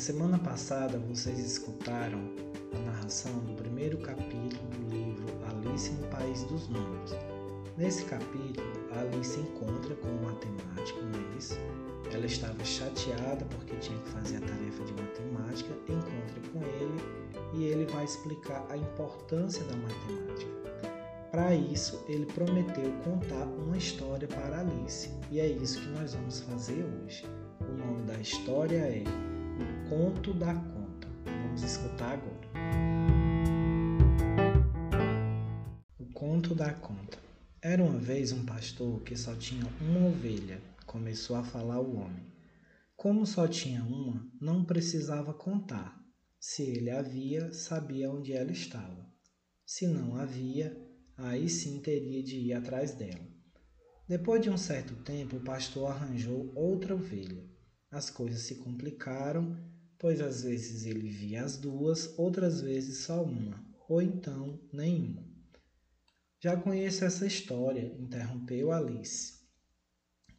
semana passada vocês escutaram a narração do primeiro capítulo do livro Alice no País dos Números. Nesse capítulo, Alice encontra com o matemático, não é? Ela estava chateada porque tinha que fazer a tarefa de matemática, encontra com ele e ele vai explicar a importância da matemática. Para isso, ele prometeu contar uma história para Alice, e é isso que nós vamos fazer hoje. O nome da história é O Conto da Conta. Vamos escutar agora. O Conto da Conta. Era uma vez um pastor que só tinha uma ovelha, começou a falar o homem. Como só tinha uma, não precisava contar. Se ele havia, sabia onde ela estava. Se não havia, aí sim teria de ir atrás dela. Depois de um certo tempo, o pastor arranjou outra ovelha. As coisas se complicaram, pois às vezes ele via as duas, outras vezes só uma, ou então nenhuma. Já conheço essa história, interrompeu Alice.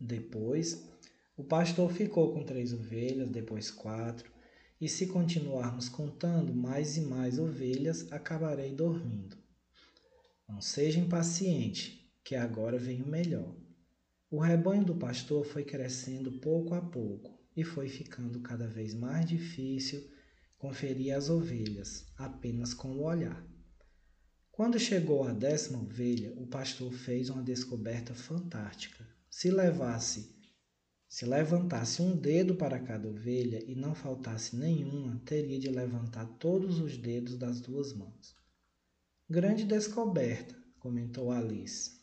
Depois, o pastor ficou com três ovelhas, depois quatro, e se continuarmos contando mais e mais ovelhas, acabarei dormindo. Não seja impaciente, que agora vem o melhor. O rebanho do pastor foi crescendo pouco a pouco e foi ficando cada vez mais difícil conferir as ovelhas apenas com o olhar. Quando chegou à décima ovelha, o pastor fez uma descoberta fantástica. Se levasse, se levantasse um dedo para cada ovelha e não faltasse nenhuma, teria de levantar todos os dedos das duas mãos. Grande descoberta, comentou Alice.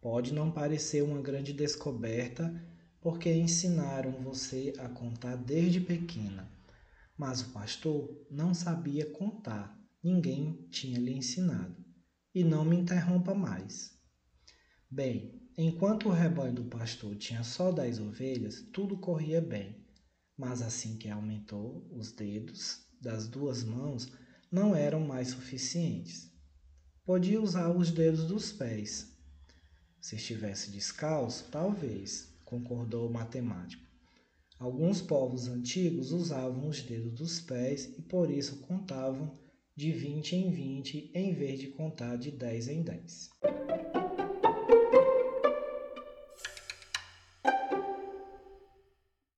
Pode não parecer uma grande descoberta porque ensinaram você a contar desde pequena, mas o pastor não sabia contar, ninguém tinha lhe ensinado. E não me interrompa mais. Bem, enquanto o rebanho do pastor tinha só dez ovelhas, tudo corria bem, mas assim que aumentou os dedos das duas mãos, não eram mais suficientes. Podia usar os dedos dos pés. Se estivesse descalço, talvez, concordou o matemático. Alguns povos antigos usavam os dedos dos pés e por isso contavam de 20 em 20 em vez de contar de 10 em 10.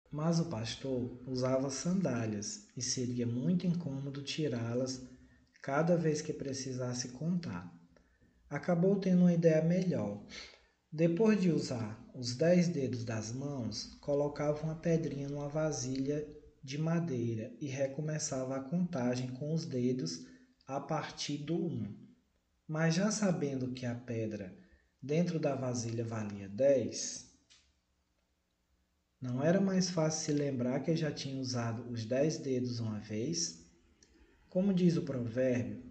Mas o pastor usava sandálias e seria muito incômodo tirá-las cada vez que precisasse contar. Acabou tendo uma ideia melhor. Depois de usar os dez dedos das mãos, colocava uma pedrinha numa vasilha de madeira e recomeçava a contagem com os dedos a partir do um. Mas já sabendo que a pedra dentro da vasilha valia dez, não era mais fácil se lembrar que já tinha usado os dez dedos uma vez? Como diz o provérbio,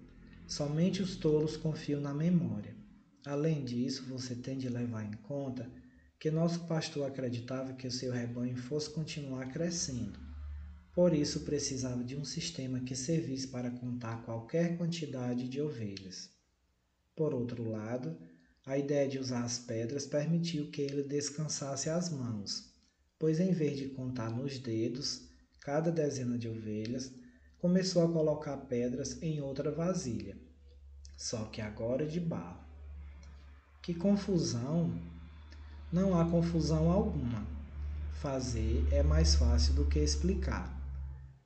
somente os tolos confiam na memória. Além disso, você tem de levar em conta que nosso pastor acreditava que o seu rebanho fosse continuar crescendo. Por isso, precisava de um sistema que servisse para contar qualquer quantidade de ovelhas. Por outro lado, a ideia de usar as pedras permitiu que ele descansasse as mãos pois em vez de contar nos dedos cada dezena de ovelhas, começou a colocar pedras em outra vasilha, só que agora de barro. Que confusão! Não há confusão alguma. Fazer é mais fácil do que explicar.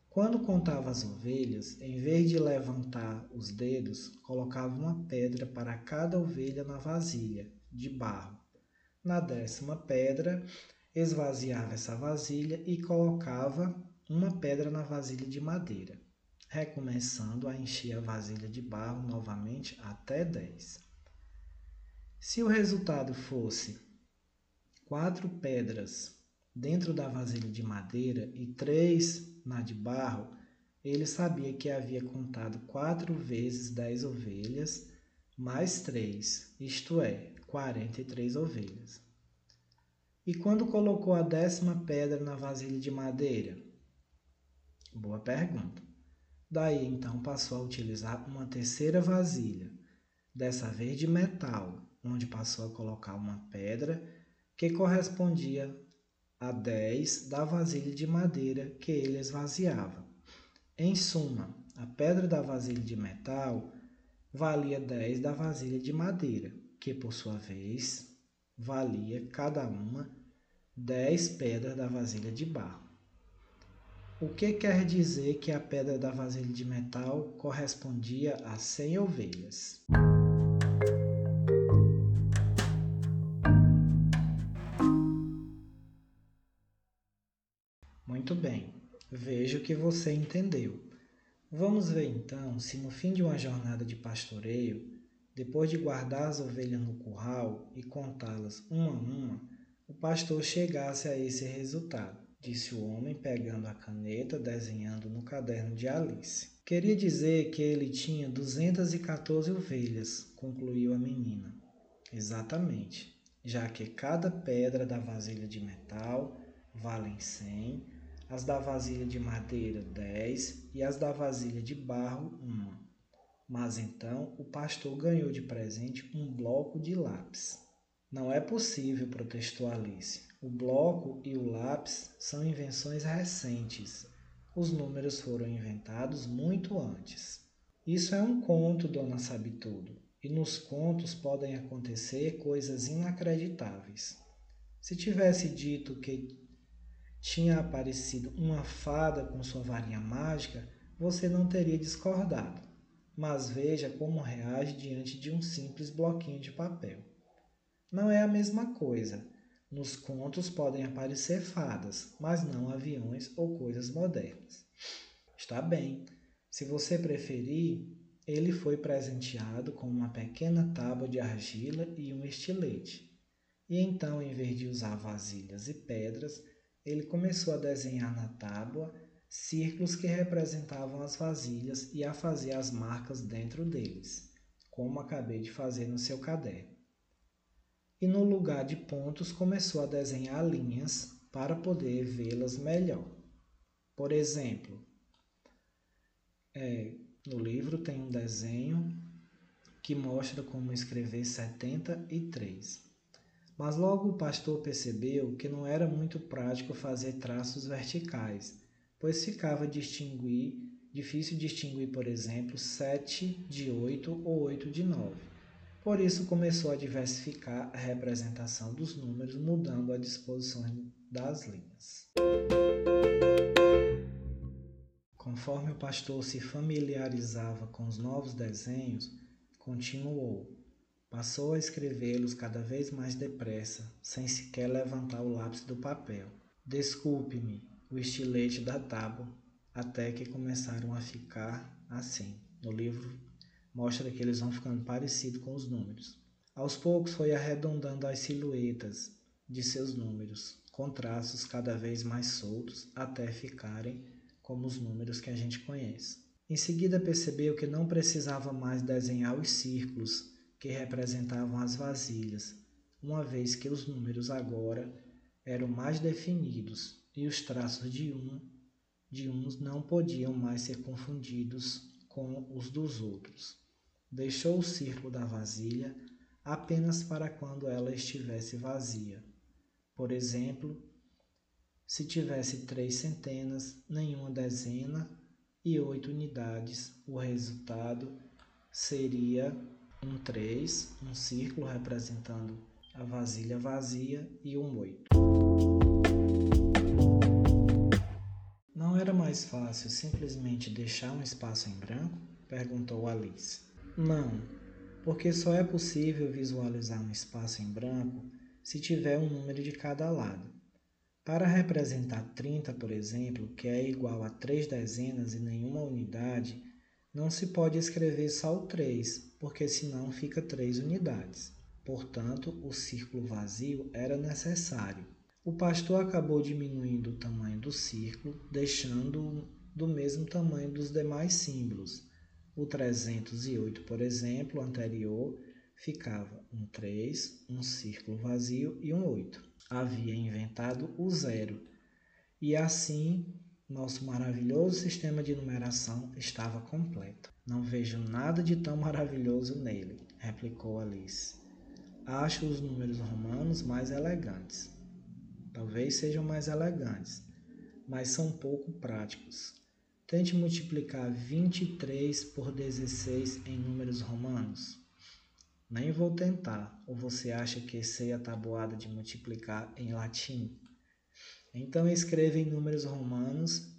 Quando contava as ovelhas, em vez de levantar os dedos, colocava uma pedra para cada ovelha na vasilha, de barro. Na décima pedra, esvaziava essa vasilha e colocava uma pedra na vasilha de madeira, recomeçando a encher a vasilha de barro novamente até 10. Se o resultado fosse quatro pedras dentro da vasilha de madeira e três na de barro, ele sabia que havia contado quatro vezes dez ovelhas, mais três, isto é, quarenta e três ovelhas. E quando colocou a décima pedra na vasilha de madeira? Boa pergunta. Daí então passou a utilizar uma terceira vasilha, dessa vez de metal, onde passou a colocar uma pedra que correspondia a 10 da vasilha de madeira que ele esvaziava. Em suma, a pedra da vasilha de metal valia 10 da vasilha de madeira, que por sua vez valia cada uma 10 pedras da vasilha de barro. O que quer dizer que a pedra da vasilha de metal correspondia a 100 ovelhas? Vejo que você entendeu. Vamos ver então se no fim de uma jornada de pastoreio, depois de guardar as ovelhas no curral e contá-las uma a uma, o pastor chegasse a esse resultado, disse o homem pegando a caneta desenhando no caderno de Alice. Queria dizer que ele tinha 214 ovelhas, concluiu a menina. Exatamente, já que cada pedra da vasilha de metal valem 100 as da vasilha de madeira dez e as da vasilha de barro uma. Mas então o pastor ganhou de presente um bloco de lápis. Não é possível, protestou Alice. O bloco e o lápis são invenções recentes. Os números foram inventados muito antes. Isso é um conto, dona Sabe Tudo, e nos contos podem acontecer coisas inacreditáveis. Se tivesse dito que tinha aparecido uma fada com sua varinha mágica, você não teria discordado. Mas veja como reage diante de um simples bloquinho de papel. Não é a mesma coisa. Nos contos podem aparecer fadas, mas não aviões ou coisas modernas. Está bem. Se você preferir, ele foi presenteado com uma pequena tábua de argila e um estilete. E então, em vez de usar vasilhas e pedras, ele começou a desenhar na tábua círculos que representavam as vasilhas e a fazer as marcas dentro deles, como acabei de fazer no seu caderno. E no lugar de pontos começou a desenhar linhas para poder vê-las melhor. Por exemplo, é, no livro tem um desenho que mostra como escrever 73. Mas logo o pastor percebeu que não era muito prático fazer traços verticais, pois ficava distinguir, difícil distinguir, por exemplo, 7 de 8 ou 8 de 9. Por isso começou a diversificar a representação dos números, mudando a disposição das linhas. Conforme o pastor se familiarizava com os novos desenhos, continuou: Passou a escrevê-los cada vez mais depressa, sem sequer levantar o lápis do papel. Desculpe-me, o estilete da tábua, até que começaram a ficar assim. No livro mostra que eles vão ficando parecidos com os números. Aos poucos foi arredondando as silhuetas de seus números, com traços cada vez mais soltos até ficarem como os números que a gente conhece. Em seguida percebeu que não precisava mais desenhar os círculos que representavam as vasilhas, uma vez que os números agora eram mais definidos e os traços de um de uns não podiam mais ser confundidos com os dos outros. Deixou o círculo da vasilha apenas para quando ela estivesse vazia. Por exemplo, se tivesse três centenas, nenhuma dezena e oito unidades, o resultado seria um 3, um círculo representando a vasilha vazia e um 8. Não era mais fácil simplesmente deixar um espaço em branco? perguntou Alice. Não, porque só é possível visualizar um espaço em branco se tiver um número de cada lado. Para representar 30, por exemplo, que é igual a três dezenas e nenhuma unidade, não se pode escrever só o 3, porque senão fica 3 unidades. Portanto, o círculo vazio era necessário. O pastor acabou diminuindo o tamanho do círculo, deixando-o do mesmo tamanho dos demais símbolos. O 308, por exemplo, anterior, ficava um 3, um círculo vazio e um 8. Havia inventado o zero. E assim nosso maravilhoso sistema de numeração estava completo. Não vejo nada de tão maravilhoso nele, replicou Alice. Acho os números romanos mais elegantes. talvez sejam mais elegantes, mas são pouco práticos. Tente multiplicar 23 por 16 em números romanos. Nem vou tentar, ou você acha que sei a tabuada de multiplicar em latim? Então escreva em números romanos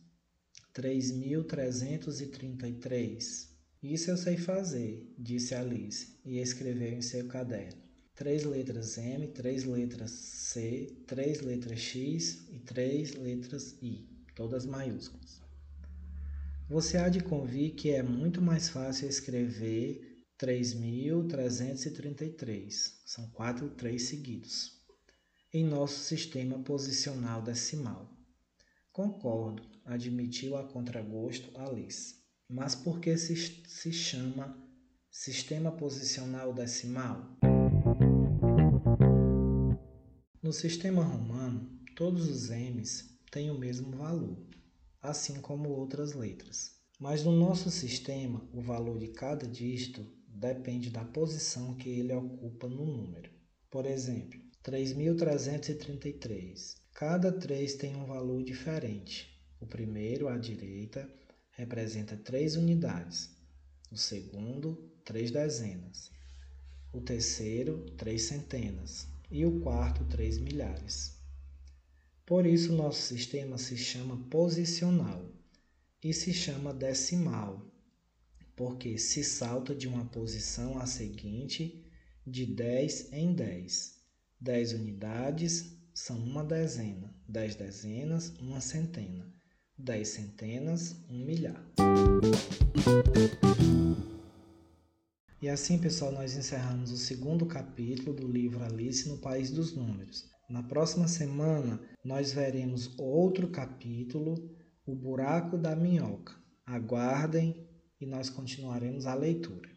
3.333. Isso eu sei fazer, disse Alice, e escreveu em seu caderno. Três letras M, três letras C, três letras X e três letras I, todas maiúsculas. Você há de convir que é muito mais fácil escrever 3.333, são quatro três seguidos, em nosso sistema posicional decimal. Concordo, admitiu a contragosto Alice. Mas por que se, se chama sistema posicional decimal? No sistema romano, todos os M's têm o mesmo valor, assim como outras letras. Mas no nosso sistema, o valor de cada dígito depende da posição que ele ocupa no número. Por exemplo, 3.333. Cada 3 tem um valor diferente. O primeiro, à direita, representa três unidades. O segundo, três dezenas. O terceiro, três centenas. E o quarto, três milhares. Por isso, nosso sistema se chama posicional e se chama decimal, porque se salta de uma posição à seguinte de 10 em 10. 10 unidades são uma dezena, 10 dezenas, uma centena dez centenas, um milhar. E assim, pessoal, nós encerramos o segundo capítulo do livro Alice no País dos Números. Na próxima semana, nós veremos outro capítulo, O Buraco da Minhoca. Aguardem e nós continuaremos a leitura.